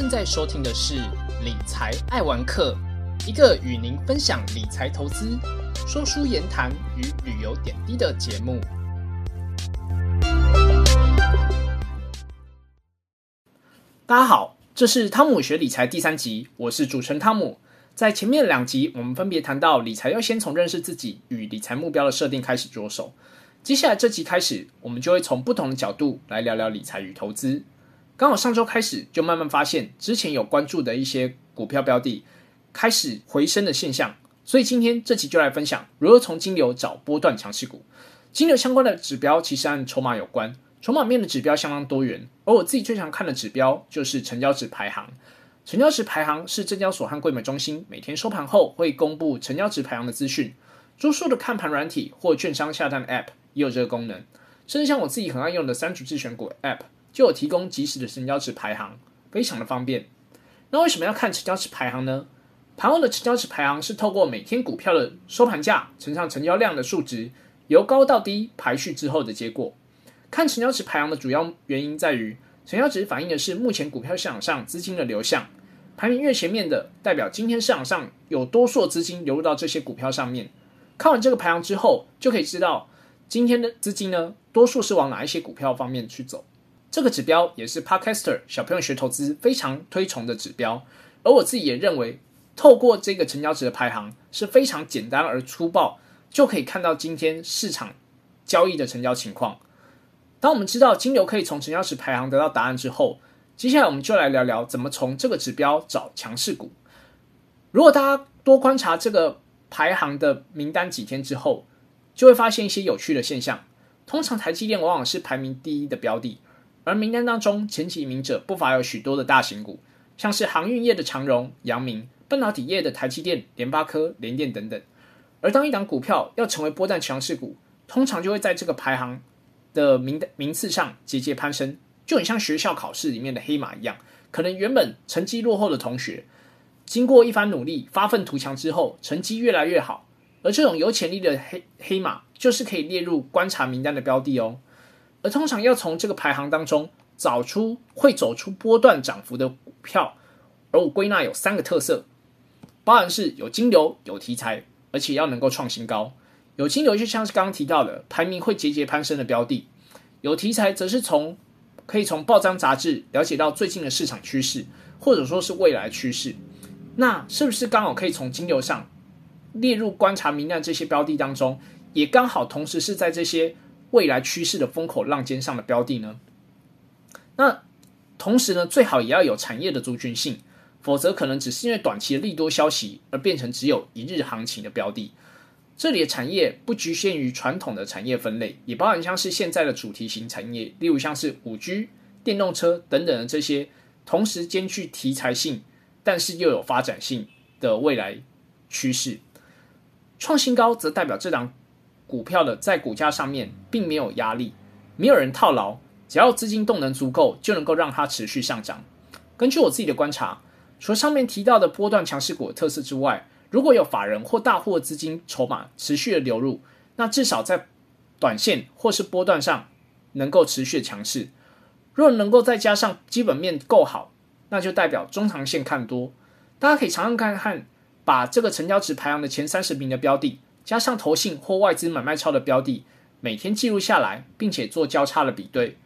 正在收听的是《理财爱玩客》，一个与您分享理财投资、说书言谈与旅游点滴的节目。大家好，这是汤姆学理财第三集，我是主持人汤姆。在前面两集，我们分别谈到理财要先从认识自己与理财目标的设定开始着手。接下来这集开始，我们就会从不同的角度来聊聊理财与投资。刚好上周开始，就慢慢发现之前有关注的一些股票标的开始回升的现象，所以今天这期就来分享如何从金流找波段强势股。金流相关的指标其实和筹码有关，筹码面的指标相当多元，而我自己最常看的指标就是成交值排行。成交值排行是证交所和柜买中心每天收盘后会公布成交值排行的资讯，多数的看盘软体或券商下单 App 也有这个功能，甚至像我自己很爱用的三组自选股 App 就有提供及时的成交值排行，非常的方便。那为什么要看成交值排行呢？盘后的成交值排行是透过每天股票的收盘价乘上成交量的数值，由高到低排序之后的结果。看成交值排行的主要原因在于，成交值反映的是目前股票市场上资金的流向。排名越前面的，代表今天市场上有多数资金流入到这些股票上面。看完这个排行之后，就可以知道今天的资金呢，多数是往哪一些股票方面去走。这个指标也是 Podcaster 小朋友学投资非常推崇的指标。而我自己也认为，透过这个成交值的排行是非常简单而粗暴，就可以看到今天市场交易的成交情况。当我们知道金流可以从成交值排行得到答案之后，接下来我们就来聊聊怎么从这个指标找强势股。如果大家多观察这个排行的名单几天之后，就会发现一些有趣的现象。通常台积电往往是排名第一的标的，而名单当中前几名者不乏有许多的大型股，像是航运业的长荣、阳明，半导体业的台积电、联发科、联电等等。而当一档股票要成为波段强势股，通常就会在这个排行的名名次上节节攀升。就很像学校考试里面的黑马一样，可能原本成绩落后的同学，经过一番努力、发愤图强之后，成绩越来越好。而这种有潜力的黑黑马，就是可以列入观察名单的标的哦。而通常要从这个排行当中找出会走出波段涨幅的股票，而我归纳有三个特色，包含是有金流、有题材，而且要能够创新高。有金流就像是刚刚提到的，排名会节节攀升的标的；有题材则是从可以从报章杂志了解到最近的市场趋势，或者说是未来趋势。那是不是刚好可以从金流上列入观察名单这些标的当中，也刚好同时是在这些未来趋势的风口浪尖上的标的呢？那同时呢，最好也要有产业的族群性，否则可能只是因为短期的利多消息而变成只有一日行情的标的。这里的产业不局限于传统的产业分类，也包含像是现在的主题型产业，例如像是五 G、电动车等等的这些，同时兼具题材性，但是又有发展性的未来趋势。创新高则代表这档股票的在股价上面并没有压力，没有人套牢，只要资金动能足够，就能够让它持续上涨。根据我自己的观察，除了上面提到的波段强势股的特色之外，如果有法人或大户的资金筹码持续的流入，那至少在短线或是波段上能够持续的强势。若能够再加上基本面够好，那就代表中长线看多。大家可以常常看看，把这个成交值排行的前三十名的标的，加上投信或外资买卖超的标的，每天记录下来，并且做交叉的比对。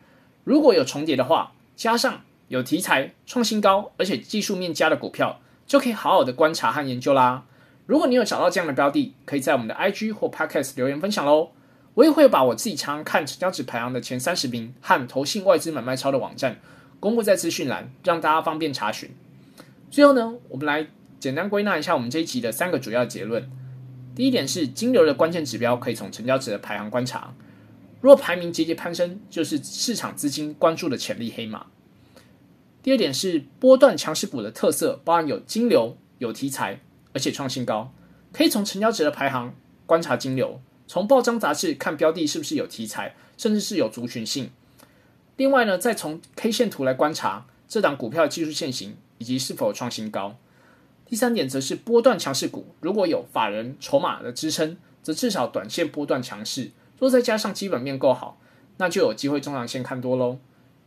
如果有重叠的话，加上有题材创新高，而且技术面佳的股票，就可以好好的观察和研究啦。如果你有找到这样的标的，可以在我们的 IG 或 Podcast 留言分享喽。我也会把我自己常看成交值排行的前三十名和投信外资买卖超的网站公布在资讯栏，让大家方便查询。最后呢，我们来简单归纳一下我们这一集的三个主要结论。第一点是金流的关键指标可以从成交值的排行观察，若排名节节攀升，就是市场资金关注的潜力黑马。第二点是波段强势股的特色，包含有金流、有题材。而且创新高，可以从成交值的排行观察金流，从报章杂志看标的是不是有题材，甚至是有族群性。另外呢，再从 K 线图来观察这档股票的技术线型以及是否创新高。第三点则是波段强势股，如果有法人筹码的支撑，则至少短线波段强势。若再加上基本面够好，那就有机会中长线看多喽。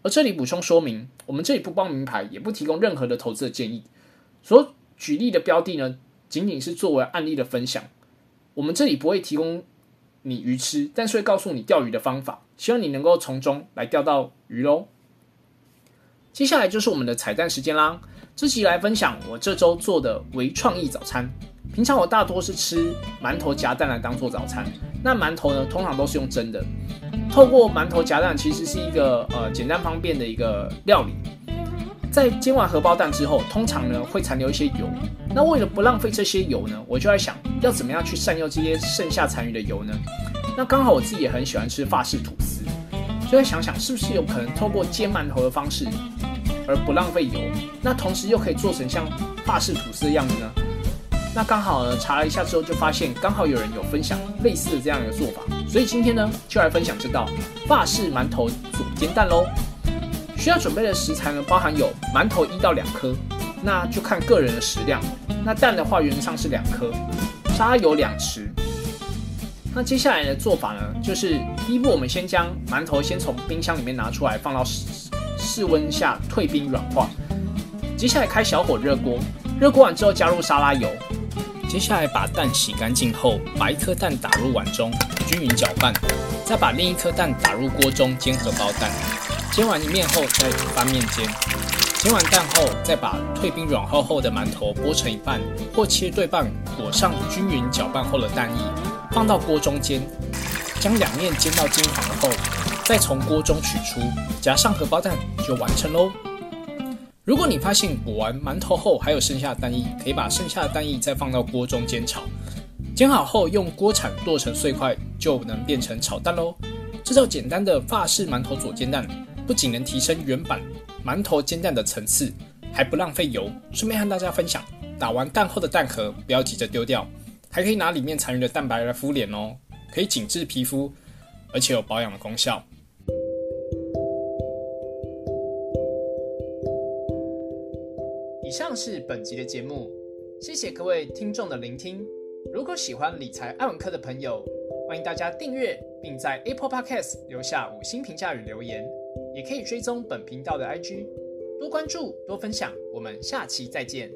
而这里补充说明，我们这里不帮名牌，也不提供任何的投资的建议。所举例的标的呢，仅仅是作为案例的分享。我们这里不会提供你鱼吃，但是会告诉你钓鱼的方法，希望你能够从中来钓到鱼喽。接下来就是我们的彩蛋时间啦！这期来分享我这周做的微创意早餐。平常我大多是吃馒头夹蛋来当做早餐，那馒头呢，通常都是用蒸的。透过馒头夹蛋，其实是一个呃简单方便的一个料理。在煎完荷包蛋之后，通常呢会残留一些油。那为了不浪费这些油呢，我就在想要怎么样去善用这些剩下残余的油呢？那刚好我自己也很喜欢吃法式吐司，就在想想是不是有可能透过煎馒头的方式。而不浪费油，那同时又可以做成像法式吐司的样子呢？那刚好呢，查了一下之后就发现，刚好有人有分享类似的这样一个做法，所以今天呢就来分享这道法式馒头左煎蛋喽。需要准备的食材呢，包含有馒头一到两颗，那就看个人的食量。那蛋的话，原则上是两颗，沙油两匙。那接下来的做法呢，就是第一步，我们先将馒头先从冰箱里面拿出来，放到。室温下退冰软化，接下来开小火热锅，热锅完之后加入沙拉油，接下来把蛋洗干净后，把一颗蛋打入碗中，均匀搅拌，再把另一颗蛋打入锅中煎荷包蛋，煎完一面后再翻面煎，煎完蛋后再把退冰软化后的馒头剥成一半或切对半，裹上均匀搅拌后的蛋液，放到锅中煎，将两面煎到金黄后。再从锅中取出，夹上荷包蛋就完成喽。如果你发现裹完馒头后还有剩下的蛋液，可以把剩下的蛋液再放到锅中煎炒。煎好后用锅铲剁成碎块，就能变成炒蛋喽。这道简单的法式馒头左煎蛋，不仅能提升原版馒头煎蛋的层次，还不浪费油。顺便和大家分享，打完蛋后的蛋壳不要急着丢掉，还可以拿里面残余的蛋白来敷脸哦，可以紧致皮肤，而且有保养的功效。以上是本集的节目，谢谢各位听众的聆听。如果喜欢理财爱文科的朋友，欢迎大家订阅，并在 Apple Podcast 留下五星评价与留言，也可以追踪本频道的 IG，多关注多分享。我们下期再见。